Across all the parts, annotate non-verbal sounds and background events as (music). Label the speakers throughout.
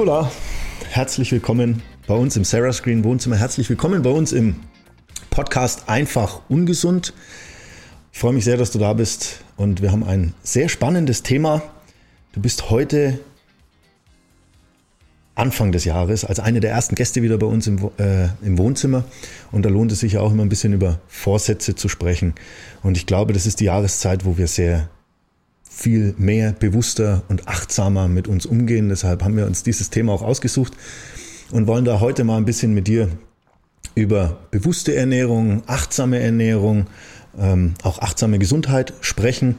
Speaker 1: Nicola, herzlich willkommen bei uns im Sarah Screen Wohnzimmer. Herzlich willkommen bei uns im Podcast Einfach Ungesund. Ich freue mich sehr, dass du da bist und wir haben ein sehr spannendes Thema. Du bist heute Anfang des Jahres als eine der ersten Gäste wieder bei uns im, äh, im Wohnzimmer. Und da lohnt es sich ja auch immer ein bisschen über Vorsätze zu sprechen. Und ich glaube, das ist die Jahreszeit, wo wir sehr viel mehr bewusster und achtsamer mit uns umgehen. Deshalb haben wir uns dieses Thema auch ausgesucht und wollen da heute mal ein bisschen mit dir über bewusste Ernährung, achtsame Ernährung, ähm, auch achtsame Gesundheit sprechen,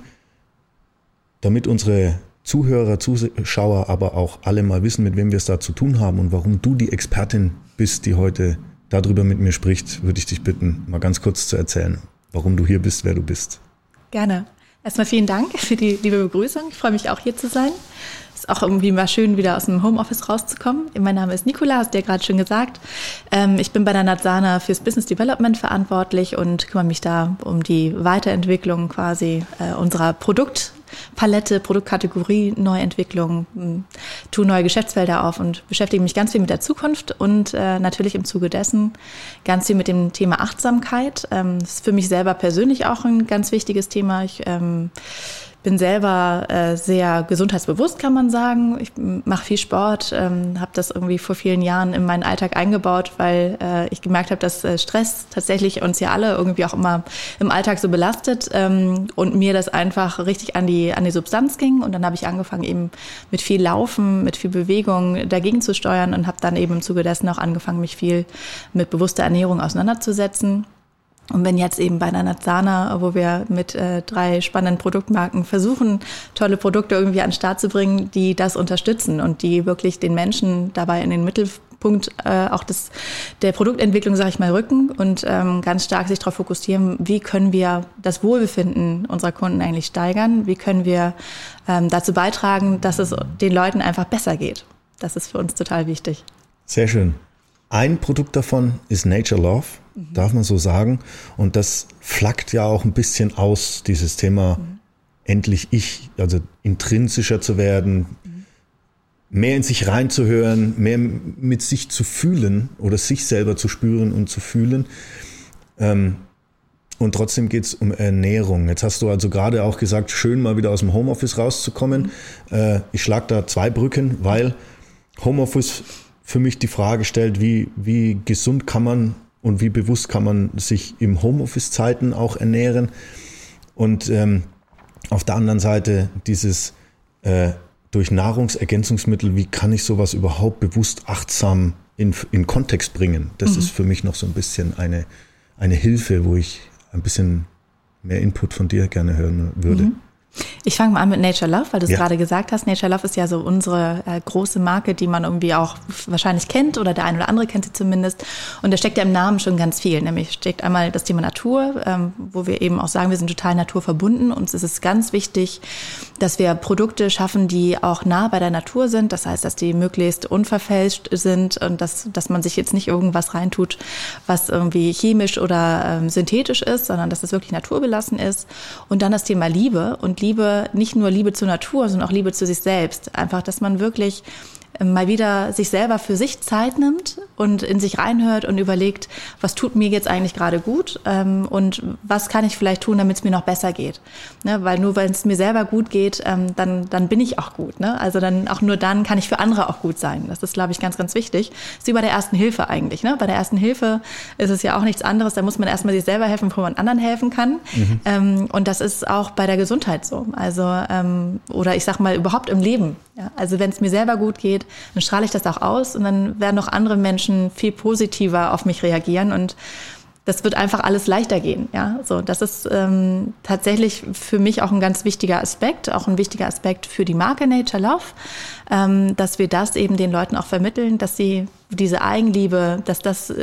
Speaker 1: damit unsere Zuhörer, Zuschauer, aber auch alle mal wissen, mit wem wir es da zu tun haben und warum du die Expertin bist, die heute darüber mit mir spricht, würde ich dich bitten, mal ganz kurz zu erzählen, warum du hier bist, wer du bist.
Speaker 2: Gerne. Erstmal vielen Dank für die liebe Begrüßung. Ich freue mich auch hier zu sein. Ist auch irgendwie mal schön, wieder aus dem Homeoffice rauszukommen. Mein Name ist Nicola, hast du ja gerade schon gesagt. Ähm, ich bin bei der Natsana fürs Business Development verantwortlich und kümmere mich da um die Weiterentwicklung quasi äh, unserer Produkt Palette, Produktkategorie, Neuentwicklung, hm, tue neue Geschäftsfelder auf und beschäftige mich ganz viel mit der Zukunft und äh, natürlich im Zuge dessen ganz viel mit dem Thema Achtsamkeit. Ähm, das ist für mich selber persönlich auch ein ganz wichtiges Thema. Ich ähm, bin selber äh, sehr gesundheitsbewusst, kann man sagen. Ich mache viel Sport, ähm, habe das irgendwie vor vielen Jahren in meinen Alltag eingebaut, weil äh, ich gemerkt habe, dass äh, Stress tatsächlich uns ja alle irgendwie auch immer im Alltag so belastet ähm, und mir das einfach richtig an die an die Substanz ging. Und dann habe ich angefangen eben mit viel Laufen, mit viel Bewegung dagegen zu steuern und habe dann eben im Zuge dessen auch angefangen, mich viel mit bewusster Ernährung auseinanderzusetzen. Und wenn jetzt eben bei Nanazana, wo wir mit äh, drei spannenden Produktmarken versuchen, tolle Produkte irgendwie an den Start zu bringen, die das unterstützen und die wirklich den Menschen dabei in den Mittelpunkt äh, auch des, der Produktentwicklung, sage ich mal, rücken und ähm, ganz stark sich darauf fokussieren, wie können wir das Wohlbefinden unserer Kunden eigentlich steigern, wie können wir ähm, dazu beitragen, dass es den Leuten einfach besser geht. Das ist für uns total wichtig.
Speaker 1: Sehr schön. Ein Produkt davon ist Nature Love, mhm. darf man so sagen. Und das flackt ja auch ein bisschen aus, dieses Thema mhm. endlich ich, also intrinsischer zu werden, mhm. mehr in sich reinzuhören, mehr mit sich zu fühlen oder sich selber zu spüren und zu fühlen. Ähm, und trotzdem geht es um Ernährung. Jetzt hast du also gerade auch gesagt, schön mal wieder aus dem Homeoffice rauszukommen. Mhm. Äh, ich schlage da zwei Brücken, weil Homeoffice für mich die Frage stellt, wie, wie gesund kann man und wie bewusst kann man sich im Homeoffice-Zeiten auch ernähren. Und ähm, auf der anderen Seite dieses äh, durch Nahrungsergänzungsmittel, wie kann ich sowas überhaupt bewusst achtsam in, in Kontext bringen? Das mhm. ist für mich noch so ein bisschen eine, eine Hilfe, wo ich ein bisschen mehr Input von dir gerne hören würde. Mhm.
Speaker 2: Ich fange mal an mit Nature Love, weil du es ja. gerade gesagt hast. Nature Love ist ja so unsere äh, große Marke, die man irgendwie auch wahrscheinlich kennt oder der eine oder andere kennt sie zumindest. Und da steckt ja im Namen schon ganz viel. Nämlich steckt einmal das Thema Natur, ähm, wo wir eben auch sagen, wir sind total naturverbunden. Uns ist es ganz wichtig, dass wir Produkte schaffen, die auch nah bei der Natur sind. Das heißt, dass die möglichst unverfälscht sind und dass, dass man sich jetzt nicht irgendwas reintut, was irgendwie chemisch oder ähm, synthetisch ist, sondern dass es wirklich naturbelassen ist. Und dann das Thema Liebe und Liebe, nicht nur Liebe zur Natur, sondern auch Liebe zu sich selbst. Einfach, dass man wirklich mal wieder sich selber für sich Zeit nimmt und in sich reinhört und überlegt, was tut mir jetzt eigentlich gerade gut ähm, und was kann ich vielleicht tun, damit es mir noch besser geht. Ne? Weil nur wenn es mir selber gut geht, ähm, dann, dann bin ich auch gut. Ne? Also dann auch nur dann kann ich für andere auch gut sein. Das ist, glaube ich, ganz, ganz wichtig. Das ist wie bei der ersten Hilfe eigentlich. Ne? Bei der ersten Hilfe ist es ja auch nichts anderes. Da muss man erstmal sich selber helfen, bevor man anderen helfen kann. Mhm. Ähm, und das ist auch bei der Gesundheit so. Also ähm, oder ich sag mal überhaupt im Leben. Ja? Also wenn es mir selber gut geht, dann strahle ich das auch aus und dann werden auch andere Menschen viel positiver auf mich reagieren und das wird einfach alles leichter gehen. Ja, so das ist ähm, tatsächlich für mich auch ein ganz wichtiger Aspekt, auch ein wichtiger Aspekt für die Marke Nature Love, ähm, dass wir das eben den Leuten auch vermitteln, dass sie diese Eigenliebe, dass das,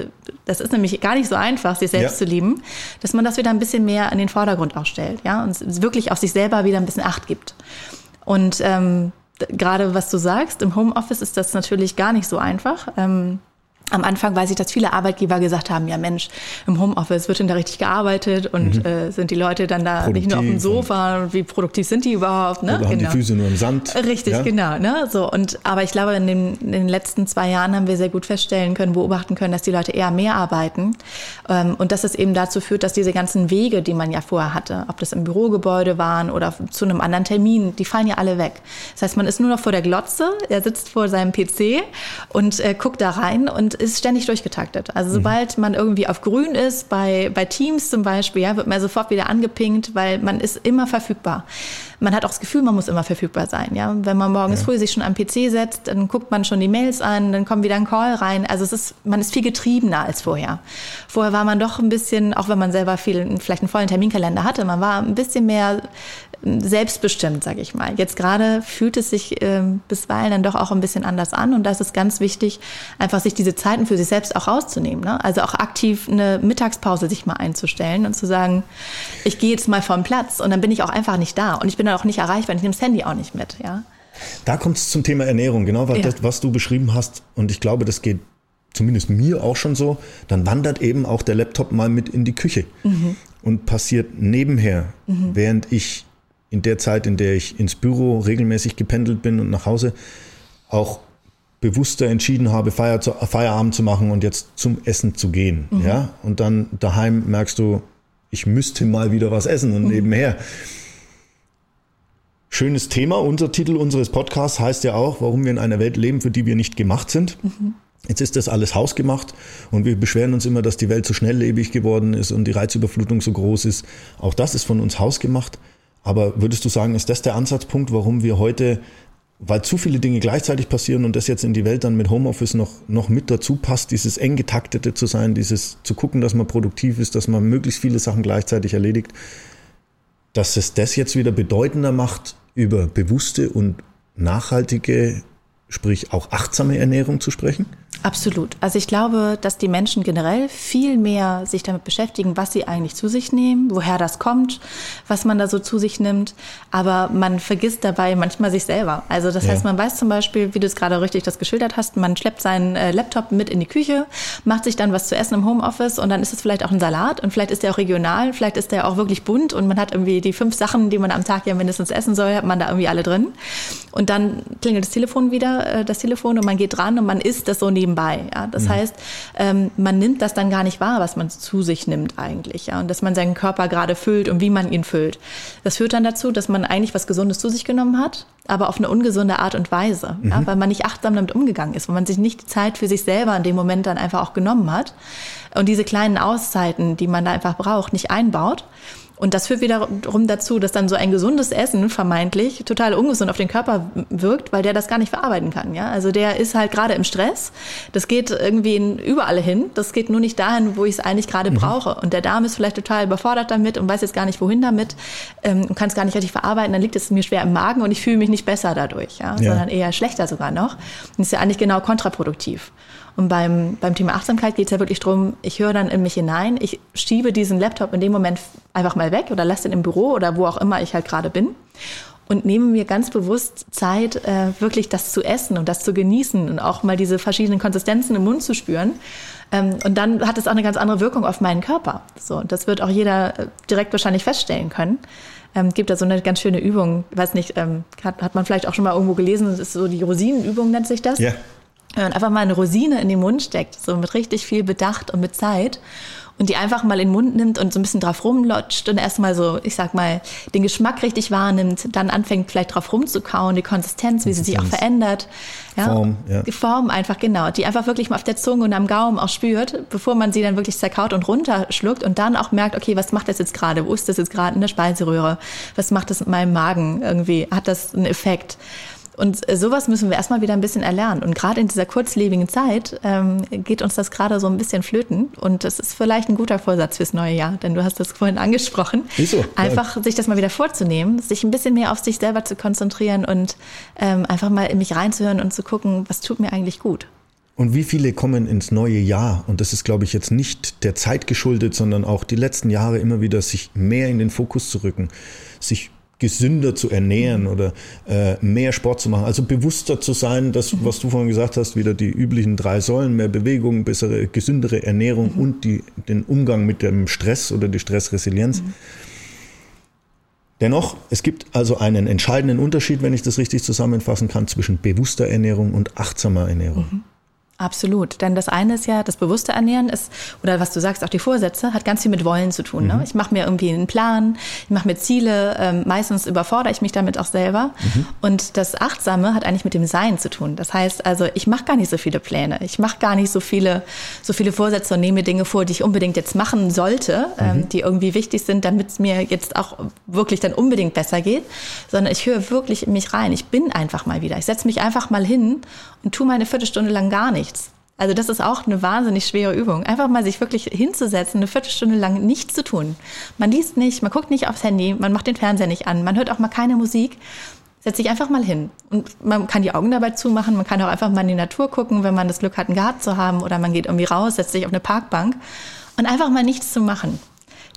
Speaker 2: das ist nämlich gar nicht so einfach, sich selbst ja. zu lieben, dass man das wieder ein bisschen mehr in den Vordergrund auch stellt, ja, und wirklich auf sich selber wieder ein bisschen Acht gibt. Und ähm, gerade was du sagst, im Homeoffice ist das natürlich gar nicht so einfach. Ähm, am Anfang weiß ich, dass viele Arbeitgeber gesagt haben, ja Mensch, im Homeoffice wird denn da richtig gearbeitet und mhm. äh, sind die Leute dann da produktiv nicht nur auf dem Sofa, wie produktiv sind die überhaupt?
Speaker 1: Ne? Oder genau. haben die genau. Füße nur im Sand.
Speaker 2: Richtig, ja? genau. Ne? So, und, aber ich glaube, in den, in den, letzten zwei Jahren haben wir sehr gut feststellen können, beobachten können, dass die Leute eher mehr arbeiten ähm, und dass es eben dazu führt, dass diese ganzen Wege, die man ja vorher hatte, ob das im Bürogebäude waren oder zu einem anderen Termin, die fallen ja alle weg. Das heißt, man ist nur noch vor der Glotze, er sitzt vor seinem PC und äh, guckt da rein und ist ständig durchgetaktet. Also sobald mhm. man irgendwie auf grün ist, bei, bei Teams zum Beispiel, ja, wird man sofort wieder angepinkt, weil man ist immer verfügbar. Man hat auch das Gefühl, man muss immer verfügbar sein. Ja? Wenn man morgens ja. früh sich schon am PC setzt, dann guckt man schon die Mails an, dann kommt wieder ein Call rein. Also es ist, man ist viel getriebener als vorher. Vorher war man doch ein bisschen, auch wenn man selber viel, vielleicht einen vollen Terminkalender hatte, man war ein bisschen mehr selbstbestimmt, sage ich mal. Jetzt gerade fühlt es sich äh, bisweilen dann doch auch ein bisschen anders an und da ist es ganz wichtig, einfach sich diese Zeiten für sich selbst auch rauszunehmen. Ne? Also auch aktiv eine Mittagspause sich mal einzustellen und zu sagen, ich gehe jetzt mal vom Platz und dann bin ich auch einfach nicht da und ich bin dann auch nicht erreichbar, ich nehme das Handy auch nicht mit. Ja?
Speaker 1: Da kommt es zum Thema Ernährung, genau was, ja. das, was du beschrieben hast und ich glaube, das geht zumindest mir auch schon so, dann wandert eben auch der Laptop mal mit in die Küche mhm. und passiert nebenher, mhm. während ich in der Zeit, in der ich ins Büro regelmäßig gependelt bin und nach Hause, auch bewusster entschieden habe, Feier zu, Feierabend zu machen und jetzt zum Essen zu gehen. Mhm. Ja? Und dann daheim merkst du, ich müsste mal wieder was essen und mhm. nebenher. Schönes Thema. Unser Titel unseres Podcasts heißt ja auch, warum wir in einer Welt leben, für die wir nicht gemacht sind. Mhm. Jetzt ist das alles hausgemacht und wir beschweren uns immer, dass die Welt so schnelllebig geworden ist und die Reizüberflutung so groß ist. Auch das ist von uns hausgemacht. Aber würdest du sagen, ist das der Ansatzpunkt, warum wir heute, weil zu viele Dinge gleichzeitig passieren und das jetzt in die Welt dann mit Homeoffice noch, noch mit dazu passt, dieses eng getaktete zu sein, dieses zu gucken, dass man produktiv ist, dass man möglichst viele Sachen gleichzeitig erledigt, dass es das jetzt wieder bedeutender macht, über bewusste und nachhaltige, sprich auch achtsame Ernährung zu sprechen?
Speaker 2: Absolut. Also ich glaube, dass die Menschen generell viel mehr sich damit beschäftigen, was sie eigentlich zu sich nehmen, woher das kommt, was man da so zu sich nimmt. Aber man vergisst dabei manchmal sich selber. Also das ja. heißt, man weiß zum Beispiel, wie du es gerade richtig das geschildert hast, man schleppt seinen äh, Laptop mit in die Küche, macht sich dann was zu essen im Homeoffice und dann ist es vielleicht auch ein Salat und vielleicht ist der auch regional, vielleicht ist der auch wirklich bunt und man hat irgendwie die fünf Sachen, die man am Tag ja mindestens essen soll, hat man da irgendwie alle drin. Und dann klingelt das Telefon wieder, äh, das Telefon und man geht dran und man isst das so neben nebenbei. Ja? Das mhm. heißt, ähm, man nimmt das dann gar nicht wahr, was man zu sich nimmt eigentlich. Ja? Und dass man seinen Körper gerade füllt und wie man ihn füllt. Das führt dann dazu, dass man eigentlich was Gesundes zu sich genommen hat, aber auf eine ungesunde Art und Weise. Mhm. Ja? Weil man nicht achtsam damit umgegangen ist, weil man sich nicht die Zeit für sich selber in dem Moment dann einfach auch genommen hat. Und diese kleinen Auszeiten, die man da einfach braucht, nicht einbaut. Und das führt wiederum dazu, dass dann so ein gesundes Essen vermeintlich total ungesund auf den Körper wirkt, weil der das gar nicht verarbeiten kann. Ja? Also der ist halt gerade im Stress. Das geht irgendwie überall hin. Das geht nur nicht dahin, wo ich es eigentlich gerade mhm. brauche. Und der Darm ist vielleicht total überfordert damit und weiß jetzt gar nicht, wohin damit ähm, und kann es gar nicht richtig verarbeiten. Dann liegt es mir schwer im Magen und ich fühle mich nicht besser dadurch, ja? ja. sondern eher schlechter sogar noch. Und ist ja eigentlich genau kontraproduktiv. Und beim, beim Thema Achtsamkeit geht es ja wirklich darum, ich höre dann in mich hinein, ich schiebe diesen Laptop in dem Moment einfach mal weg oder lasse den im Büro oder wo auch immer ich halt gerade bin und nehme mir ganz bewusst Zeit, äh, wirklich das zu essen und das zu genießen und auch mal diese verschiedenen Konsistenzen im Mund zu spüren. Ähm, und dann hat es auch eine ganz andere Wirkung auf meinen Körper. So, und das wird auch jeder äh, direkt wahrscheinlich feststellen können. Ähm, gibt da so eine ganz schöne Übung, weiß nicht, ähm, hat, hat man vielleicht auch schon mal irgendwo gelesen, das ist so die Rosinenübung nennt sich das. Ja. Wenn man einfach mal eine Rosine in den Mund steckt, so mit richtig viel Bedacht und mit Zeit und die einfach mal in den Mund nimmt und so ein bisschen drauf rumlotscht und erstmal so, ich sag mal, den Geschmack richtig wahrnimmt, dann anfängt vielleicht drauf rumzukauen, die Konsistenz, wie sie sich auch verändert. Ja? Form, ja. Die Form einfach, genau, die einfach wirklich mal auf der Zunge und am Gaumen auch spürt, bevor man sie dann wirklich zerkaut und runterschluckt und dann auch merkt, okay, was macht das jetzt gerade? Wo ist das jetzt gerade in der Speiseröhre? Was macht das mit meinem Magen irgendwie? Hat das einen Effekt? Und sowas müssen wir erstmal wieder ein bisschen erlernen. Und gerade in dieser kurzlebigen Zeit ähm, geht uns das gerade so ein bisschen flöten. Und das ist vielleicht ein guter Vorsatz fürs neue Jahr, denn du hast das vorhin angesprochen. Wieso? Einfach ja. sich das mal wieder vorzunehmen, sich ein bisschen mehr auf sich selber zu konzentrieren und ähm, einfach mal in mich reinzuhören und zu gucken, was tut mir eigentlich gut.
Speaker 1: Und wie viele kommen ins neue Jahr? Und das ist, glaube ich, jetzt nicht der Zeit geschuldet, sondern auch die letzten Jahre immer wieder sich mehr in den Fokus zu rücken, sich gesünder zu ernähren oder äh, mehr Sport zu machen, also bewusster zu sein, das, mhm. was du vorhin gesagt hast, wieder die üblichen drei Säulen, mehr Bewegung, bessere, gesündere Ernährung mhm. und die, den Umgang mit dem Stress oder die Stressresilienz. Mhm. Dennoch, es gibt also einen entscheidenden Unterschied, wenn ich das richtig zusammenfassen kann, zwischen bewusster Ernährung und achtsamer Ernährung. Mhm.
Speaker 2: Absolut, denn das eine ist ja, das bewusste Ernähren ist, oder was du sagst, auch die Vorsätze, hat ganz viel mit Wollen zu tun. Ne? Mhm. Ne? Ich mache mir irgendwie einen Plan, ich mache mir Ziele, ähm, meistens überfordere ich mich damit auch selber. Mhm. Und das Achtsame hat eigentlich mit dem Sein zu tun. Das heißt also, ich mache gar nicht so viele Pläne, ich mache gar nicht so viele, so viele Vorsätze und nehme Dinge vor, die ich unbedingt jetzt machen sollte, ähm, mhm. ähm, die irgendwie wichtig sind, damit es mir jetzt auch wirklich dann unbedingt besser geht, sondern ich höre wirklich in mich rein. Ich bin einfach mal wieder. Ich setze mich einfach mal hin und tue meine Viertelstunde lang gar nichts. Also das ist auch eine wahnsinnig schwere Übung. Einfach mal sich wirklich hinzusetzen, eine Viertelstunde lang nichts zu tun. Man liest nicht, man guckt nicht aufs Handy, man macht den Fernseher nicht an, man hört auch mal keine Musik. Setzt sich einfach mal hin. Und man kann die Augen dabei zumachen, man kann auch einfach mal in die Natur gucken, wenn man das Glück hat, einen Garten zu haben oder man geht irgendwie raus, setzt sich auf eine Parkbank und einfach mal nichts zu machen.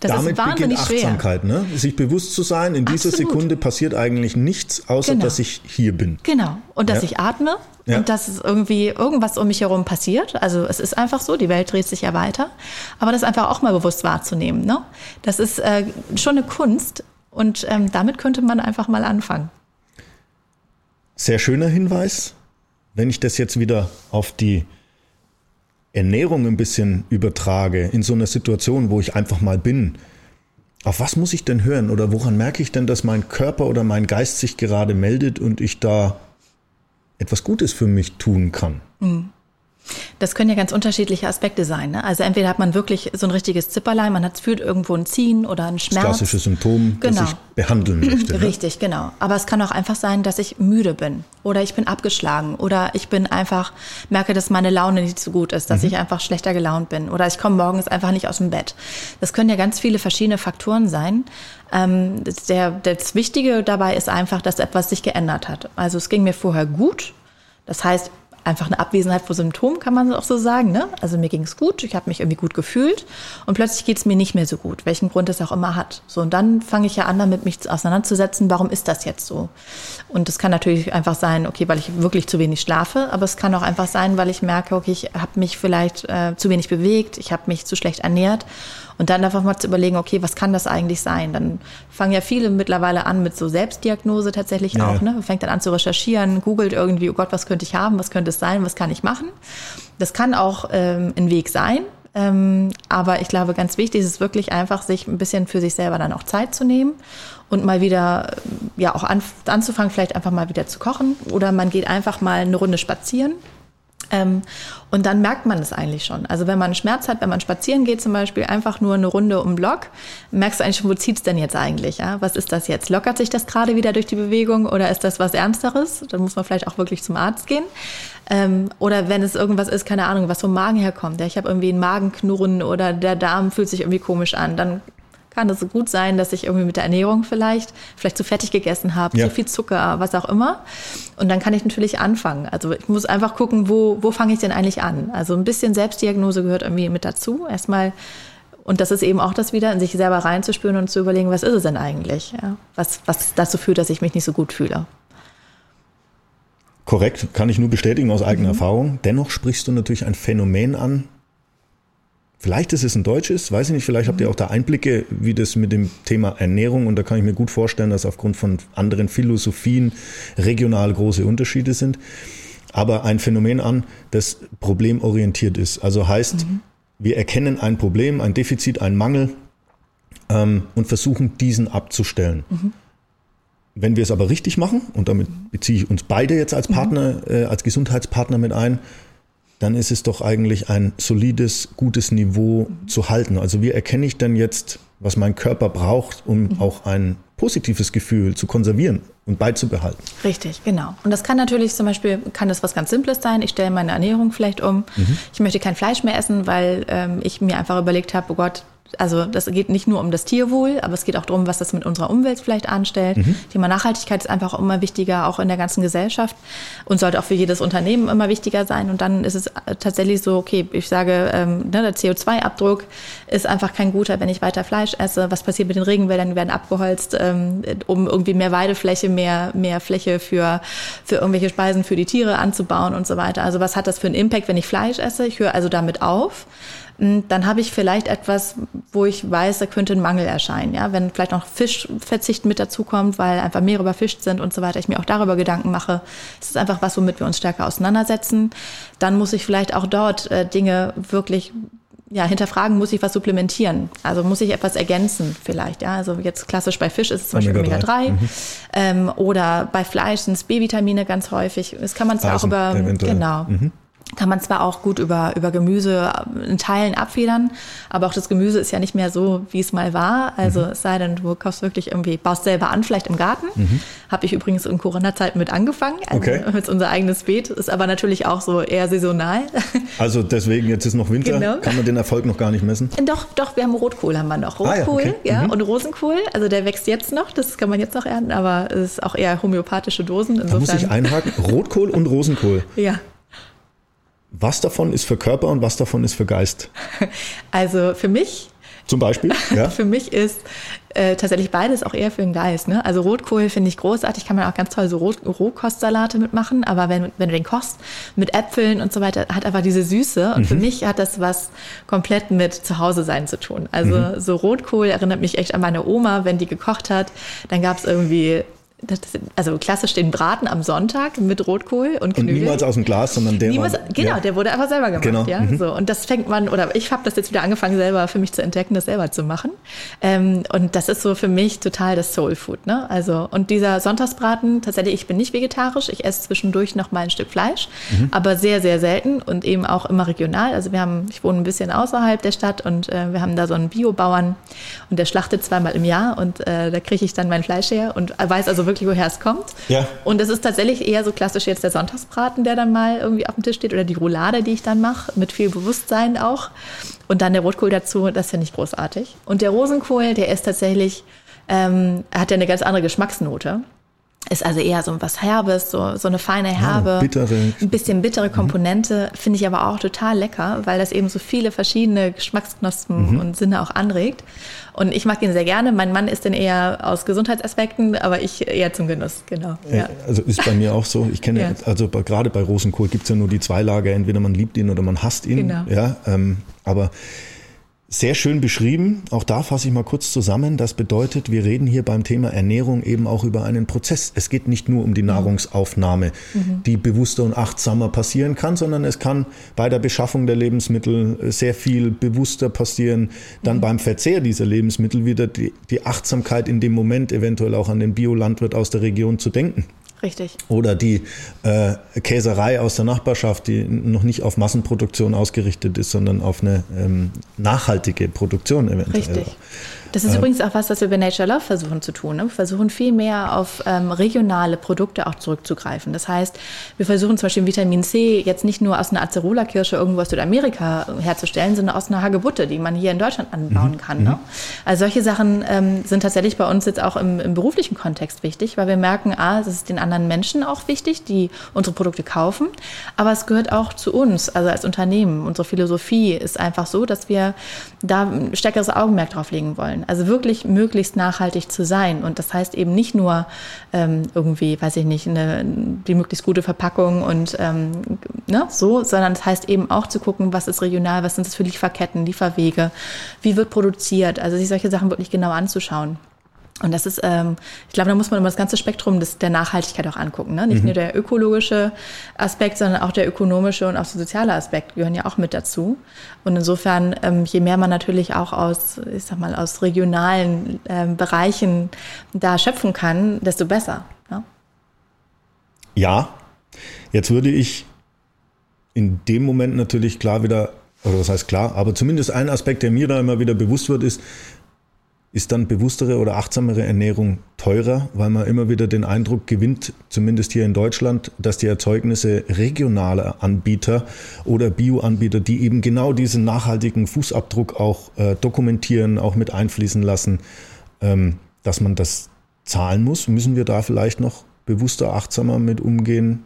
Speaker 1: Das Damit ist wahnsinnig beginnt Achtsamkeit, schwer. Ne? sich bewusst zu sein, in dieser Absolut. Sekunde passiert eigentlich nichts, außer genau. dass ich hier bin.
Speaker 2: Genau. Und dass ja. ich atme ja. und dass irgendwie irgendwas um mich herum passiert. Also es ist einfach so, die Welt dreht sich ja weiter. Aber das einfach auch mal bewusst wahrzunehmen. Ne? Das ist äh, schon eine Kunst und ähm, damit könnte man einfach mal anfangen.
Speaker 1: Sehr schöner Hinweis. Wenn ich das jetzt wieder auf die Ernährung ein bisschen übertrage, in so einer Situation, wo ich einfach mal bin, auf was muss ich denn hören oder woran merke ich denn, dass mein Körper oder mein Geist sich gerade meldet und ich da etwas Gutes für mich tun kann? Mhm.
Speaker 2: Das können ja ganz unterschiedliche Aspekte sein. Ne? Also entweder hat man wirklich so ein richtiges Zipperlein, man hat fühlt irgendwo ein Ziehen oder ein Schmerz.
Speaker 1: Das klassische Symptom, genau. das ich behandeln möchte.
Speaker 2: Ne? Richtig, genau. Aber es kann auch einfach sein, dass ich müde bin oder ich bin abgeschlagen oder ich bin einfach, merke, dass meine Laune nicht so gut ist, dass mhm. ich einfach schlechter gelaunt bin oder ich komme morgens einfach nicht aus dem Bett. Das können ja ganz viele verschiedene Faktoren sein. Ähm, der, das Wichtige dabei ist einfach, dass etwas sich geändert hat. Also es ging mir vorher gut. Das heißt, einfach eine Abwesenheit vor Symptomen, kann man auch so sagen. Ne? Also mir ging es gut, ich habe mich irgendwie gut gefühlt und plötzlich geht es mir nicht mehr so gut, welchen Grund es auch immer hat. So und dann fange ich ja an, damit mich auseinanderzusetzen, warum ist das jetzt so? Und es kann natürlich einfach sein, okay, weil ich wirklich zu wenig schlafe, aber es kann auch einfach sein, weil ich merke, okay, ich habe mich vielleicht äh, zu wenig bewegt, ich habe mich zu schlecht ernährt und dann einfach mal zu überlegen, okay, was kann das eigentlich sein? Dann fangen ja viele mittlerweile an mit so Selbstdiagnose tatsächlich ja. auch. Ne? Man fängt dann an zu recherchieren, googelt irgendwie, oh Gott, was könnte ich haben, was könnte es sein, was kann ich machen? Das kann auch ähm, ein Weg sein. Ähm, aber ich glaube, ganz wichtig ist es wirklich einfach, sich ein bisschen für sich selber dann auch Zeit zu nehmen und mal wieder, ja, auch an, anzufangen, vielleicht einfach mal wieder zu kochen. Oder man geht einfach mal eine Runde spazieren ähm, und dann merkt man es eigentlich schon. Also wenn man Schmerz hat, wenn man spazieren geht zum Beispiel, einfach nur eine Runde um Block, merkst du eigentlich schon, wo zieht es denn jetzt eigentlich? Ja? Was ist das jetzt? Lockert sich das gerade wieder durch die Bewegung oder ist das was Ernsteres? Dann muss man vielleicht auch wirklich zum Arzt gehen. Ähm, oder wenn es irgendwas ist, keine Ahnung, was vom Magen herkommt. Ja? Ich habe irgendwie einen Magenknurren oder der Darm fühlt sich irgendwie komisch an. Dann kann es so gut sein, dass ich irgendwie mit der Ernährung vielleicht, vielleicht zu fertig gegessen habe, ja. zu viel Zucker, was auch immer. Und dann kann ich natürlich anfangen. Also ich muss einfach gucken, wo, wo fange ich denn eigentlich an? Also ein bisschen Selbstdiagnose gehört irgendwie mit dazu. Erstmal, und das ist eben auch das wieder, in sich selber reinzuspüren und zu überlegen, was ist es denn eigentlich? Ja? Was, was dazu führt, dass ich mich nicht so gut fühle.
Speaker 1: Korrekt, kann ich nur bestätigen aus eigener mhm. Erfahrung. Dennoch sprichst du natürlich ein Phänomen an, Vielleicht ist es ein deutsches, weiß ich nicht, vielleicht habt ihr auch da Einblicke, wie das mit dem Thema Ernährung und da kann ich mir gut vorstellen, dass aufgrund von anderen Philosophien regional große Unterschiede sind. Aber ein Phänomen an, das problemorientiert ist. Also heißt, mhm. wir erkennen ein Problem, ein Defizit, einen Mangel ähm, und versuchen diesen abzustellen. Mhm. Wenn wir es aber richtig machen, und damit beziehe ich uns beide jetzt als Partner, mhm. äh, als Gesundheitspartner mit ein, dann ist es doch eigentlich ein solides, gutes Niveau zu halten. Also wie erkenne ich denn jetzt, was mein Körper braucht, um mhm. auch ein positives Gefühl zu konservieren und beizubehalten.
Speaker 2: Richtig, genau. Und das kann natürlich zum Beispiel, kann das was ganz Simples sein. Ich stelle meine Ernährung vielleicht um. Mhm. Ich möchte kein Fleisch mehr essen, weil ähm, ich mir einfach überlegt habe, oh Gott, also das geht nicht nur um das Tierwohl, aber es geht auch darum, was das mit unserer Umwelt vielleicht anstellt. Mhm. Thema Nachhaltigkeit ist einfach immer wichtiger, auch in der ganzen Gesellschaft und sollte auch für jedes Unternehmen immer wichtiger sein. Und dann ist es tatsächlich so, okay, ich sage, ähm, ne, der CO2-Abdruck ist einfach kein guter, wenn ich weiter Fleisch esse. Was passiert mit den Regenwäldern? Die werden abgeholzt, ähm, um irgendwie mehr Weidefläche, mehr, mehr Fläche für, für irgendwelche Speisen für die Tiere anzubauen und so weiter. Also was hat das für einen Impact, wenn ich Fleisch esse? Ich höre also damit auf. Hm, dann habe ich vielleicht etwas, wo ich weiß, da könnte ein Mangel erscheinen. Ja? Wenn vielleicht noch Fischverzicht mit dazukommt, weil einfach Meere überfischt sind und so weiter, ich mir auch darüber Gedanken mache. Es ist einfach was, womit wir uns stärker auseinandersetzen. Dann muss ich vielleicht auch dort äh, Dinge wirklich ja, hinterfragen, muss ich was supplementieren? Also muss ich etwas ergänzen vielleicht? Ja, also jetzt klassisch bei Fisch ist es zum Beispiel Omega-3 mhm. ähm, oder bei Fleisch sind es B-Vitamine ganz häufig. Das kann man zwar auch über, eventuell. genau. Mhm kann man zwar auch gut über, über Gemüse in Teilen abfedern, aber auch das Gemüse ist ja nicht mehr so, wie es mal war. Also mhm. es sei denn, du kaufst wirklich irgendwie, baust selber an, vielleicht im Garten. Mhm. Habe ich übrigens in Corona-Zeiten mit angefangen. Also okay. Mit unser eigenes Beet. Ist aber natürlich auch so eher saisonal. (laughs)
Speaker 1: Also deswegen, jetzt ist noch Winter, genau. kann man den Erfolg noch gar nicht messen?
Speaker 2: Doch, doch, wir haben Rotkohl haben wir noch. Rotkohl, ah, ja, okay. ja mhm. und Rosenkohl. Also der wächst jetzt noch, das kann man jetzt noch ernten, aber es ist auch eher homöopathische Dosen.
Speaker 1: Insofern. Da muss ich einhaken, Rotkohl und Rosenkohl. (laughs)
Speaker 2: Ja.
Speaker 1: Was davon ist für Körper und was davon ist für Geist? (laughs)
Speaker 2: Also für mich.
Speaker 1: Zum Beispiel? (laughs) Ja.
Speaker 2: für mich ist äh, tatsächlich beides auch eher für den Geist. Ne? Also Rotkohl finde ich großartig, kann man auch ganz toll so Rot Rohkostsalate mitmachen, aber wenn, wenn du den kochst mit Äpfeln und so weiter, hat einfach diese Süße und mhm. für mich hat das was komplett mit Zuhause sein zu tun. Also mhm. so Rotkohl erinnert mich echt an meine Oma, wenn die gekocht hat, dann gab es irgendwie das, also klassisch den Braten am Sonntag mit Rotkohl und Knödel.
Speaker 1: Und niemals aus dem Glas, sondern der
Speaker 2: niemals, war, Genau, ja. der wurde einfach selber gemacht. Genau. Ja, mhm. so. Und das fängt man, oder ich habe das jetzt wieder angefangen, selber für mich zu entdecken, das selber zu machen. Ähm, und das ist so für mich total das Soul Food. Ne? Also, und dieser Sonntagsbraten, tatsächlich, ich bin nicht vegetarisch, ich esse zwischendurch noch mal ein Stück Fleisch, mhm. aber sehr, sehr selten und eben auch immer regional. Also wir haben, ich wohne ein bisschen außerhalb der Stadt und äh, wir haben da so einen Biobauern und der schlachtet zweimal im Jahr und äh, da kriege ich dann mein Fleisch her und weiß also wirklich, woher es kommt.
Speaker 1: Ja.
Speaker 2: Und es ist tatsächlich eher so klassisch jetzt der Sonntagsbraten, der dann mal irgendwie auf dem Tisch steht oder die Roulade, die ich dann mache, mit viel Bewusstsein auch. Und dann der Rotkohl dazu, das finde ich großartig. Und der Rosenkohl, der ist tatsächlich, ähm, hat ja eine ganz andere Geschmacksnote ist also eher so was Herbes, so, so eine feine Herbe, ja,
Speaker 1: bittere.
Speaker 2: ein bisschen bittere mhm. Komponente, mhm. finde ich aber auch total lecker, weil das eben so viele verschiedene Geschmacksknospen mhm. und Sinne auch anregt. Und ich mag den sehr gerne. Mein Mann ist den eher aus Gesundheitsaspekten, aber ich eher zum Genuss, genau.
Speaker 1: Ja. Also ist bei mir auch so. Ich kenne, (laughs) ja. also gerade bei Rosenkohl gibt es ja nur die zwei Lager, entweder man liebt ihn oder man hasst ihn. Genau. Ja, ähm, aber sehr schön beschrieben. Auch da fasse ich mal kurz zusammen. Das bedeutet, wir reden hier beim Thema Ernährung eben auch über einen Prozess. Es geht nicht nur um die. Nahrungsaufnahme, mhm. die bewusster und achtsamer passieren kann, sondern es kann bei der Beschaffung der Lebensmittel sehr viel bewusster passieren. Dann mhm. beim Verzehr dieser Lebensmittel wieder die, die Achtsamkeit in dem Moment eventuell auch an den Biolandwirt aus der Region zu denken.
Speaker 2: Richtig.
Speaker 1: Oder die äh, Käserei aus der Nachbarschaft, die noch nicht auf Massenproduktion ausgerichtet ist, sondern auf eine ähm, nachhaltige Produktion eventuell.
Speaker 2: Richtig. Das ist ähm, übrigens auch was, was wir bei Nature Love versuchen zu tun. Ne? Wir versuchen viel mehr auf ähm, regionale Produkte auch zurückzugreifen. Das heißt, wir versuchen zum Beispiel Vitamin C jetzt nicht nur aus einer Acerola-Kirsche irgendwo aus Südamerika herzustellen, sondern aus einer Hagebutte, die man hier in Deutschland anbauen mhm. kann. Ne? Mhm. Also solche Sachen ähm, sind tatsächlich bei uns jetzt auch im, im, beruflichen Kontext wichtig, weil wir merken, ah, es ist den anderen Menschen auch wichtig, die unsere Produkte kaufen, aber es gehört auch zu uns, also als Unternehmen. Unsere Philosophie ist einfach so, dass wir da ein stärkeres Augenmerk drauf legen wollen wollen. Also wirklich möglichst nachhaltig zu sein. Und das heißt eben nicht nur ähm, irgendwie, weiß ich nicht, eine, die möglichst gute Verpackung und ähm, ne, so, sondern das heißt eben auch zu gucken, was ist regional, was sind das für Lieferketten, Lieferwege, wie wird produziert. Also sich solche Sachen wirklich genau anzuschauen. Und das ist, ähm, ich glaube, da muss man immer das ganze Spektrum des, der Nachhaltigkeit auch angucken. Ne? Nicht mhm. nur der ökologische Aspekt, sondern auch der ökonomische und auch der soziale Aspekt gehören ja auch mit dazu. Und insofern, ähm, je mehr man natürlich auch aus, ich sag mal, aus regionalen ähm, Bereichen da schöpfen kann, desto besser. Ne?
Speaker 1: Ja, jetzt würde ich in dem Moment natürlich klar wieder, oder was heißt klar, aber zumindest ein Aspekt, der mir da immer wieder bewusst wird, ist, ist dann bewusstere oder achtsamere Ernährung teurer, weil man immer wieder den Eindruck gewinnt, zumindest hier in Deutschland, dass die Erzeugnisse regionaler Anbieter oder Bioanbieter, die eben genau diesen nachhaltigen Fußabdruck auch äh, dokumentieren, auch mit einfließen lassen, ähm, dass man das zahlen muss. Müssen wir da vielleicht noch bewusster, achtsamer mit umgehen?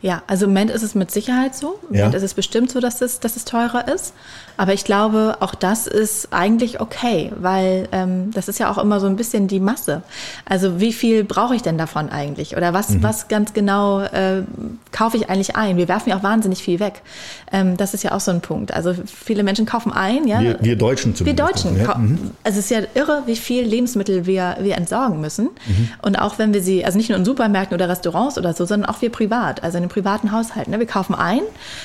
Speaker 2: Ja, also im Moment ist es mit Sicherheit so. Im ja. Moment ist es bestimmt so, dass es, dass es teurer ist. Aber ich glaube, auch das ist eigentlich okay, weil ähm, das ist ja auch immer so ein bisschen die Masse. Also wie viel brauche ich denn davon eigentlich? Oder was, mhm. was ganz genau äh, kaufe ich eigentlich ein? Wir werfen ja auch wahnsinnig viel weg. Ähm, das ist ja auch so ein Punkt. Also viele Menschen kaufen ein. Ja?
Speaker 1: Wir, wir Deutschen
Speaker 2: zumindest. Wir Deutschen. Ja. Mhm. Also es ist ja irre, wie viel Lebensmittel wir, wir entsorgen müssen. Mhm. Und auch wenn wir sie, also nicht nur in Supermärkten oder Restaurants oder so, sondern auch wir privat, also in einem privaten Haushalt. Ne? Wir kaufen ein,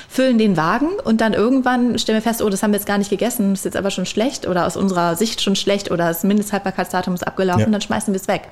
Speaker 2: füllen den Wagen und dann irgendwann stellen wir fest, oh, das haben wir jetzt gar nicht gegessen, ist jetzt aber schon schlecht oder aus unserer Sicht schon schlecht oder das Mindesthaltbarkeitsdatum ist abgelaufen, ja. dann schmeißen wir es weg.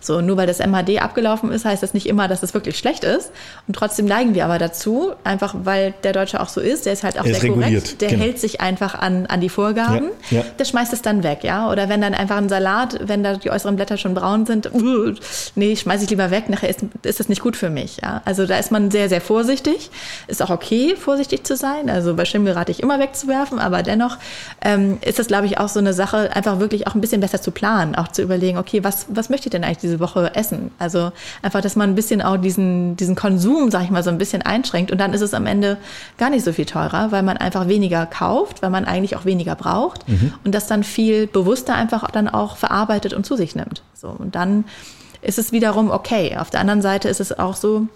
Speaker 2: So, nur weil das MHD abgelaufen ist, heißt das nicht immer, dass es wirklich schlecht ist. Und trotzdem neigen wir aber dazu, einfach weil der Deutsche auch so ist, der ist halt auch
Speaker 1: er
Speaker 2: sehr
Speaker 1: korrekt,
Speaker 2: der genau. hält sich einfach an, an die Vorgaben, ja. Ja. der schmeißt es dann weg, ja. Oder wenn dann einfach ein Salat, wenn da die äußeren Blätter schon braun sind, uh, (laughs) nee, schmeiße ich lieber weg, nachher ist, ist das nicht gut für mich, ja. Also da ist man sehr, sehr vorsichtig. Ist auch okay, vorsichtig zu sein. Also bei Schimmel rate ich immer wegzuwerfen, aber dennoch ähm, ist das, glaube ich, auch so eine Sache, einfach wirklich auch ein bisschen besser zu planen, auch zu überlegen, okay, was, was möchte ich denn eigentlich diese Woche essen? Also einfach, dass man ein bisschen auch diesen, diesen Konsum, sag ich mal, so ein bisschen einschränkt und dann ist es am Ende gar nicht so viel teurer, weil man einfach weniger kauft, weil man eigentlich auch weniger braucht mhm. und das dann viel bewusster einfach dann auch verarbeitet und zu sich nimmt. So, und dann ist es wiederum okay. Auf der anderen Seite ist es auch so,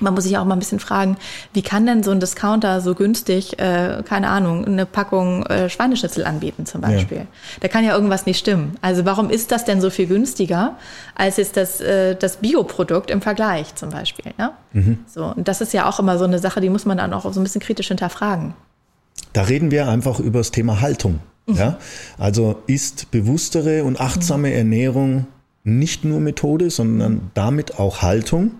Speaker 2: man muss sich auch mal ein bisschen fragen, wie kann denn so ein Discounter so günstig, äh, keine Ahnung, eine Packung äh, Schweineschnitzel anbieten zum Beispiel? Ja. Da kann ja irgendwas nicht stimmen. Also warum ist das denn so viel günstiger als jetzt das, äh, das Bioprodukt im Vergleich zum Beispiel? Ne? Mhm. So, und das ist ja auch immer so eine Sache, die muss man dann auch so ein bisschen kritisch hinterfragen.
Speaker 1: Da reden wir einfach über das Thema Haltung. Mhm. Ja? Also ist bewusstere und achtsame mhm. Ernährung nicht nur Methode, sondern damit auch Haltung.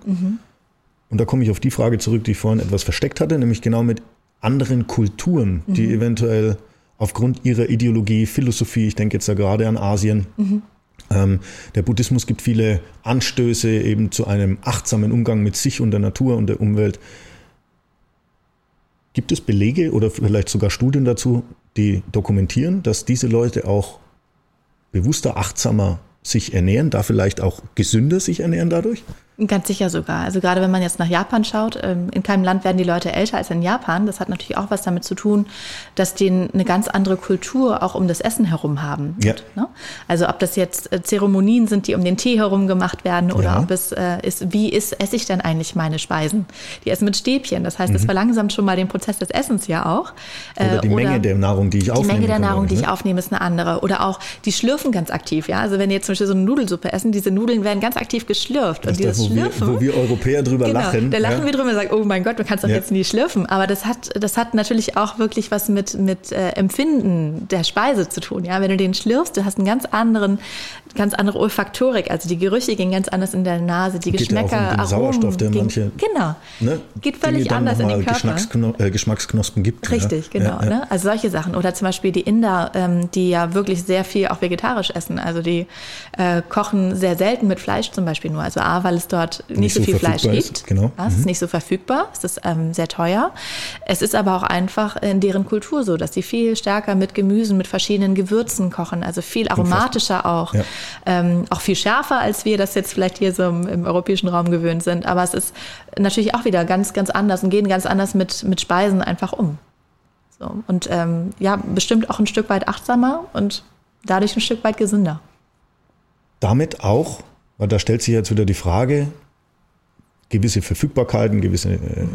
Speaker 1: Und da komme ich auf die Frage zurück, die ich vorhin etwas versteckt hatte, nämlich genau mit anderen Kulturen, die mhm. eventuell aufgrund ihrer Ideologie, Philosophie, ich denke jetzt da gerade an Asien, mhm. ähm, der Buddhismus gibt viele Anstöße eben zu einem achtsamen Umgang mit sich und der Natur und der Umwelt. Gibt es Belege oder vielleicht sogar Studien dazu, die dokumentieren, dass diese Leute auch bewusster, achtsamer sich ernähren, da vielleicht auch gesünder sich ernähren dadurch?
Speaker 2: Ganz sicher sogar. Also gerade wenn man jetzt nach Japan schaut, ähm, in keinem Land werden die Leute älter als in Japan. Das hat natürlich auch was damit zu tun, dass die eine ganz andere Kultur auch um das Essen herum haben. Ja. Ne? Also ob das jetzt äh, Zeremonien sind, die um den Tee herum gemacht werden oder ja. ob es äh, ist, wie ist, esse ich denn eigentlich meine Speisen? Die essen mit Stäbchen. Das heißt, das mhm. verlangsamt schon mal den Prozess des Essens ja auch.
Speaker 1: Oder die äh, oder Menge der Nahrung, die ich aufnehme.
Speaker 2: Die Menge der Nahrung, die ich ne? aufnehme, ist eine andere. Oder auch, die schlürfen ganz aktiv. Ja, also wenn die jetzt zum Beispiel so eine Nudelsuppe essen, diese Nudeln werden ganz aktiv geschlürft.
Speaker 1: Das und dieses schlürfen. Wir, wo wir Europäer drüber genau, lachen.
Speaker 2: Da lachen ja. wir drüber und sagen, oh mein Gott, man kann es doch ja. jetzt nie schlürfen. Aber das hat, das hat natürlich auch wirklich was mit, mit äh, Empfinden der Speise zu tun. Ja, wenn du den schlürfst, du hast einen ganz anderen, ganz andere Olfaktorik. Also die Gerüche gehen ganz anders in der Nase, die Geht Geschmäcker, ja auch um den
Speaker 1: Aromen. Sauerstoff, der gehen, manche.
Speaker 2: Genau. Ne, Geht völlig anders in den Körper.
Speaker 1: Geschmackskno äh, Geschmacksknospen gibt.
Speaker 2: Richtig, genau. Ne? Also solche Sachen. Oder zum Beispiel die Inder, ähm, die ja wirklich sehr viel auch vegetarisch essen. Also die äh, kochen sehr selten mit Fleisch zum Beispiel nur. Also A, weil es dort nicht, nicht so viel Fleisch gibt.
Speaker 1: Genau.
Speaker 2: Es mhm. ist nicht so verfügbar, es ist ähm, sehr teuer. Es ist aber auch einfach in deren Kultur so, dass sie viel stärker mit Gemüsen, mit verschiedenen Gewürzen kochen, also viel aromatischer auch, ja. ähm, auch viel schärfer, als wir das jetzt vielleicht hier so im, im, europäischen Raum gewöhnt sind. Aber es ist natürlich auch wieder ganz, ganz anders und gehen ganz anders mit, mit Speisen einfach um. So. Und ähm, ja, bestimmt auch ein Stück weit achtsamer und dadurch ein Stück weit gesünder.
Speaker 1: Damit auch, weil da stellt sich jetzt wieder die Frage, gewisse Verfügbarkeiten, gewisse äh,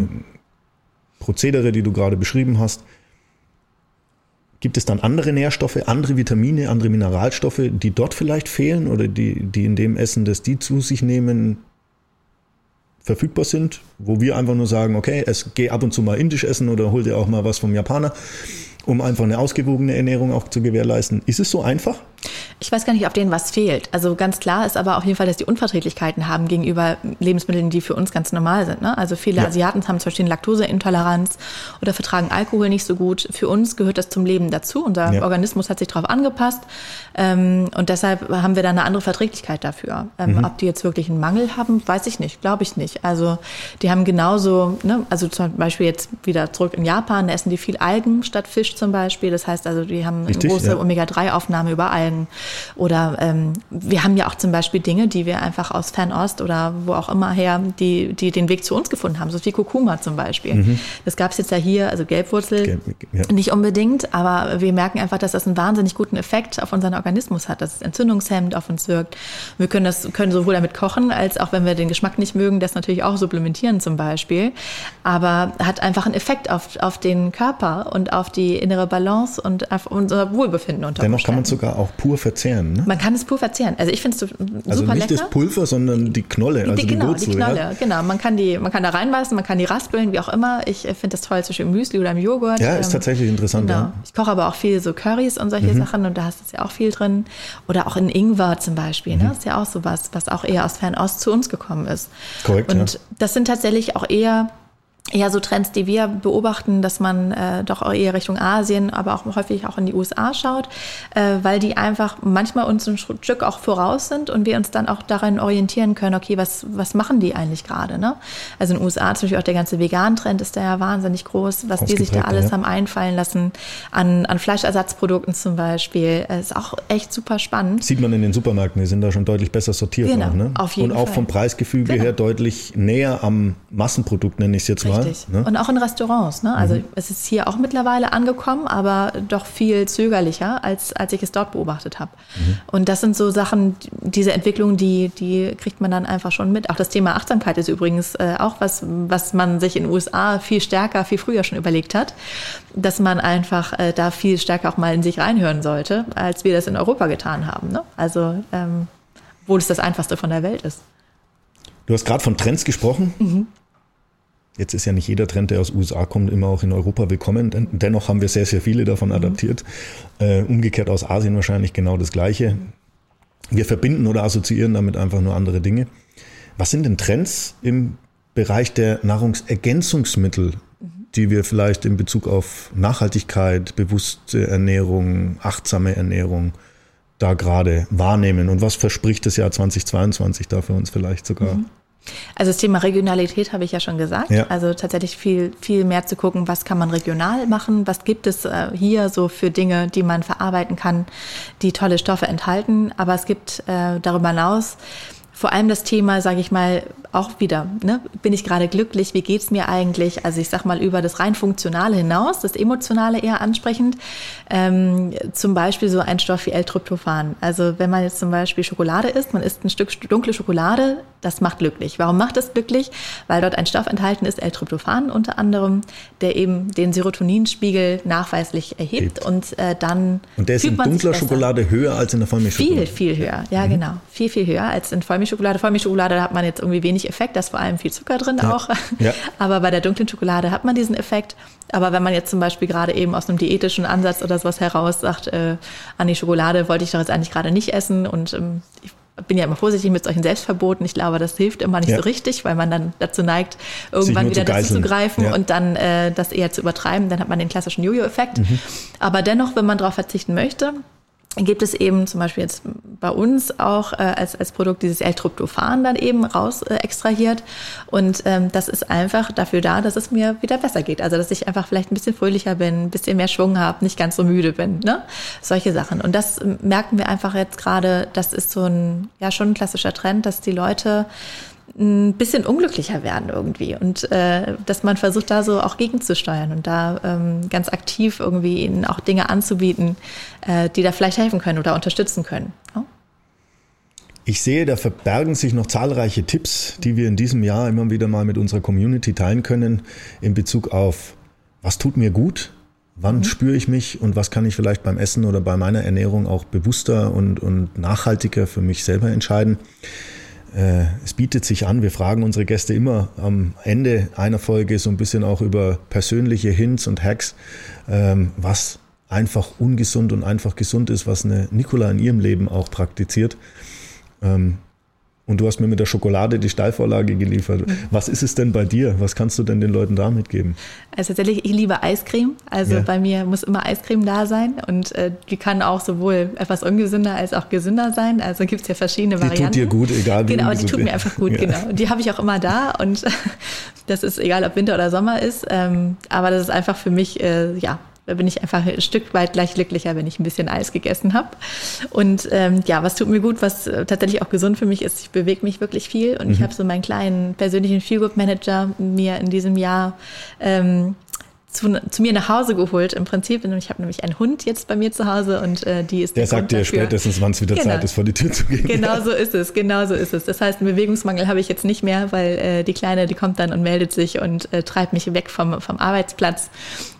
Speaker 1: Prozedere, die du gerade beschrieben hast. Gibt es dann andere Nährstoffe, andere Vitamine, andere Mineralstoffe, die dort vielleicht fehlen oder die, die in dem Essen, das die zu sich nehmen, verfügbar sind, wo wir einfach nur sagen, okay, es geh ab und zu mal indisch essen oder hol dir auch mal was vom Japaner, um einfach eine ausgewogene Ernährung auch zu gewährleisten. Ist es so einfach?
Speaker 2: Ich weiß gar nicht, ob denen was fehlt. Also ganz klar ist aber auf jeden Fall, dass die Unverträglichkeiten haben gegenüber Lebensmitteln, die für uns ganz normal sind. Ne? Also viele ja. Asiaten haben zum Beispiel Laktoseintoleranz oder vertragen Alkohol nicht so gut. Für uns gehört das zum Leben dazu. Unser ja. Organismus hat sich darauf angepasst ähm, und deshalb haben wir da eine andere Verträglichkeit dafür. Ähm, mhm. Ob die jetzt wirklich einen Mangel haben, weiß ich nicht, glaube ich nicht. Also die haben genauso, ne? also zum Beispiel jetzt wieder zurück in Japan, da essen die viel Algen statt Fisch zum Beispiel. Das heißt also, die haben Richtig, eine große ja. Omega-3-Aufnahme über Algen. and Oder ähm, wir haben ja auch zum Beispiel Dinge, die wir einfach aus Fernost oder wo auch immer her, die, die den Weg zu uns gefunden haben, so wie Kurkuma zum Beispiel. Mhm. Das gab es jetzt ja hier, also Gelbwurzel, Gelb, ja. nicht unbedingt, aber wir merken einfach, dass das einen wahnsinnig guten Effekt auf unseren Organismus hat, dass es entzündungshemmend auf uns wirkt. Wir können das können sowohl damit kochen, als auch wenn wir den Geschmack nicht mögen, das natürlich auch supplementieren zum Beispiel. Aber hat einfach einen Effekt auf, auf den Körper und auf die innere Balance und auf unser Wohlbefinden
Speaker 1: unter Dennoch kann man sogar auch pur verzehren. Ne?
Speaker 2: Man kann es pur verzehren. Also ich finde es super
Speaker 1: also
Speaker 2: nicht
Speaker 1: lecker. das Pulver, sondern die Knolle, also die,
Speaker 2: die genau,
Speaker 1: Wurzel.
Speaker 2: Die Knolle, ja? genau. Man kann, die, man kann da reinbeißen, man kann die raspeln, wie auch immer. Ich äh, finde das toll zwischen Müsli oder im Joghurt.
Speaker 1: Ja, ist ähm, tatsächlich interessant.
Speaker 2: Genau.
Speaker 1: Ja.
Speaker 2: Ich koche aber auch viel so Currys und solche mhm. Sachen und da hast du ja auch viel drin. Oder auch in Ingwer zum Beispiel. Ne? Mhm. Ne? Das ist ja auch sowas, was auch eher aus Fernost zu uns gekommen ist.
Speaker 1: Korrekt.
Speaker 2: Und
Speaker 1: ja.
Speaker 2: das sind tatsächlich auch eher eher so Trends, die wir beobachten, dass man äh, doch eher Richtung Asien, aber auch häufig auch in die USA schaut, äh, weil die einfach manchmal uns ein Stück auch voraus sind und wir uns dann auch daran orientieren können, okay, was, was machen die eigentlich gerade? Ne? Also in den USA zum Beispiel auch der ganze Vegan-Trend ist da ja wahnsinnig groß, was die sich da alles ja. haben einfallen lassen an, an Fleischersatzprodukten zum Beispiel. Ist auch echt super spannend.
Speaker 1: Sieht man in den Supermärkten, die sind da schon deutlich besser sortiert.
Speaker 2: Genau,
Speaker 1: auch, ne?
Speaker 2: auf jeden
Speaker 1: Und auch
Speaker 2: Fall.
Speaker 1: vom Preisgefüge genau. her deutlich näher am Massenprodukt, nenne ich es jetzt mal.
Speaker 2: Richtig. Ne? Und auch in Restaurants. Ne? Also mhm. es ist hier auch mittlerweile angekommen, aber doch viel zögerlicher, als, als ich es dort beobachtet habe. Mhm. Und das sind so Sachen, diese Entwicklung, die, die kriegt man dann einfach schon mit. Auch das Thema Achtsamkeit ist übrigens äh, auch was, was man sich in den USA viel stärker, viel früher schon überlegt hat, dass man einfach äh, da viel stärker auch mal in sich reinhören sollte, als wir das in Europa getan haben. Ne? Also ähm, obwohl es das Einfachste von der Welt ist.
Speaker 1: Du hast gerade von Trends gesprochen. Mhm. Jetzt ist ja nicht jeder Trend, der aus USA kommt, immer auch in Europa willkommen. Dennoch haben wir sehr, sehr viele davon mhm. adaptiert. Äh, umgekehrt aus Asien wahrscheinlich genau das Gleiche. Wir verbinden oder assoziieren damit einfach nur andere Dinge. Was sind denn Trends im Bereich der Nahrungsergänzungsmittel, die wir vielleicht in Bezug auf Nachhaltigkeit, bewusste Ernährung, achtsame Ernährung da gerade wahrnehmen? Und was verspricht das Jahr 2022 da für uns vielleicht sogar? Mhm.
Speaker 2: Also das Thema Regionalität habe ich ja schon gesagt. Ja. Also tatsächlich viel, viel mehr zu gucken, was kann man regional machen, was gibt es äh, hier so für Dinge, die man verarbeiten kann, die tolle Stoffe enthalten. Aber es gibt äh, darüber hinaus vor allem das Thema, sage ich mal, auch wieder, ne? bin ich gerade glücklich, wie geht's mir eigentlich? Also ich sag mal über das rein Funktionale hinaus, das Emotionale eher ansprechend. Ähm, zum Beispiel so ein Stoff wie L-Tryptophan. Also wenn man jetzt zum Beispiel Schokolade isst, man isst ein Stück dunkle Schokolade, das macht glücklich. Warum macht das glücklich? Weil dort ein Stoff enthalten ist, L-Tryptophan unter anderem, der eben den Serotoninspiegel nachweislich erhebt Hebt. und äh, dann
Speaker 1: Und der ist in dunkler Schokolade höher als in der Vollmilchschokolade?
Speaker 2: Viel, viel höher. Ja, mhm. genau. Viel, viel höher als in Vollmilchschokolade. Vollmilchschokolade hat man jetzt irgendwie wenig Effekt, da ist vor allem viel Zucker drin ja. auch. Ja. (laughs) Aber bei der dunklen Schokolade hat man diesen Effekt. Aber wenn man jetzt zum Beispiel gerade eben aus einem diätischen Ansatz oder sowas heraus sagt, äh, an die Schokolade wollte ich doch jetzt eigentlich gerade nicht essen und ähm, ich bin ja immer vorsichtig mit solchen Selbstverboten. Ich glaube, das hilft immer nicht ja. so richtig, weil man dann dazu neigt, irgendwann wieder dazu zu greifen ja. und dann äh, das eher zu übertreiben. Dann hat man den klassischen Jojo-Effekt. Mhm. Aber dennoch, wenn man darauf verzichten möchte, gibt es eben zum Beispiel jetzt bei uns auch äh, als, als Produkt dieses L-Tryptophan dann eben raus äh, extrahiert. Und ähm, das ist einfach dafür da, dass es mir wieder besser geht. Also dass ich einfach vielleicht ein bisschen fröhlicher bin, ein bisschen mehr Schwung habe, nicht ganz so müde bin. Ne? Solche Sachen. Und das merken wir einfach jetzt gerade, das ist so ein, ja schon ein klassischer Trend, dass die Leute ein bisschen unglücklicher werden irgendwie und äh, dass man versucht da so auch gegenzusteuern und da ähm, ganz aktiv irgendwie ihnen auch Dinge anzubieten, äh, die da vielleicht helfen können oder unterstützen können. Ja?
Speaker 1: Ich sehe, da verbergen sich noch zahlreiche Tipps, die wir in diesem Jahr immer wieder mal mit unserer Community teilen können in Bezug auf, was tut mir gut, wann mhm. spüre ich mich und was kann ich vielleicht beim Essen oder bei meiner Ernährung auch bewusster und, und nachhaltiger für mich selber entscheiden. Äh, es bietet sich an, wir fragen unsere Gäste immer am Ende einer Folge so ein bisschen auch über persönliche Hints und Hacks, ähm, was einfach ungesund und einfach gesund ist, was eine Nicola in ihrem Leben auch praktiziert. Und du hast mir mit der Schokolade die Steilvorlage geliefert. Mhm. Was ist es denn bei dir? Was kannst du denn den Leuten da mitgeben?
Speaker 2: Also tatsächlich, ich liebe Eiscreme. Also ja. bei mir muss immer Eiscreme da sein. Und äh, die kann auch sowohl etwas ungesünder als auch gesünder sein. Also gibt es ja verschiedene
Speaker 1: die
Speaker 2: Varianten.
Speaker 1: Die tut dir gut, egal
Speaker 2: wie Genau, die tut mir einfach gut, ja. genau. Und die habe ich auch immer da. Und (laughs) das ist egal, ob Winter oder Sommer ist. Ähm, aber das ist einfach für mich, äh, ja, da bin ich einfach ein Stück weit gleich glücklicher, wenn ich ein bisschen Eis gegessen habe. Und ähm, ja, was tut mir gut, was äh, tatsächlich auch gesund für mich ist, ich bewege mich wirklich viel und mhm. ich habe so meinen kleinen persönlichen Feelgood-Manager mir in diesem Jahr ähm, zu, zu, mir nach Hause geholt. Im Prinzip, ich habe nämlich einen Hund jetzt bei mir zu Hause und äh, die ist
Speaker 1: der, der sagt dir spätestens, wann es wieder genau. Zeit ist, vor die Tür zu gehen.
Speaker 2: Genau so ist es, genau so ist es. Das heißt, einen Bewegungsmangel habe ich jetzt nicht mehr, weil äh, die Kleine, die kommt dann und meldet sich und äh, treibt mich weg vom, vom Arbeitsplatz.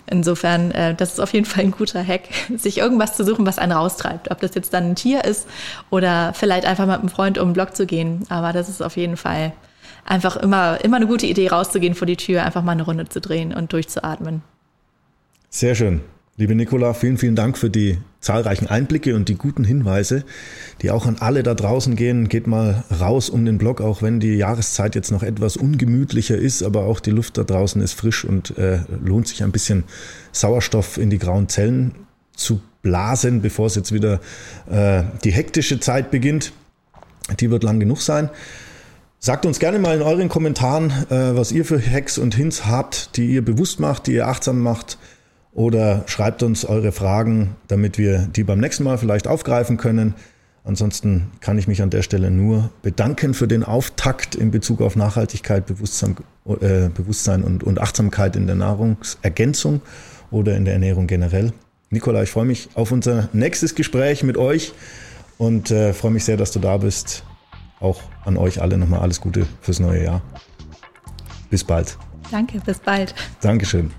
Speaker 2: Insofern, äh, das ist auf jeden Fall ein guter Hack, (laughs) sich irgendwas zu suchen, was einen raustreibt. Ob das jetzt dann ein Tier ist oder vielleicht einfach mit einem Freund um den Block zu gehen. Aber das ist auf jeden Fall einfach immer, immer eine gute Idee, rauszugehen vor die Tür, einfach mal eine Runde zu drehen und durchzuatmen.
Speaker 1: Sehr schön. Liebe Nicola, vielen, vielen Dank für die zahlreichen Einblicke und die guten Hinweise, die auch an alle da draußen gehen. Geht mal raus um den Block, auch wenn die Jahreszeit jetzt noch etwas ungemütlicher ist, aber auch die Luft da draußen ist frisch und äh, lohnt sich ein bisschen Sauerstoff in die grauen Zellen zu blasen, bevor es jetzt wieder äh, die hektische Zeit beginnt. Die wird lang genug sein. Sagt uns gerne mal in euren Kommentaren, äh, was ihr für Hacks und Hints habt, die ihr bewusst macht, die ihr achtsam macht. Oder schreibt uns eure Fragen, damit wir die beim nächsten Mal vielleicht aufgreifen können. Ansonsten kann ich mich an der Stelle nur bedanken für den Auftakt in Bezug auf Nachhaltigkeit, Bewusstsein, äh, Bewusstsein und, und Achtsamkeit in der Nahrungsergänzung oder in der Ernährung generell. Nikola, ich freue mich auf unser nächstes Gespräch mit euch und äh, freue mich sehr, dass du da bist auch an euch alle nochmal alles Gute fürs neue Jahr. Bis bald.
Speaker 2: Danke, bis bald.
Speaker 1: Dankeschön.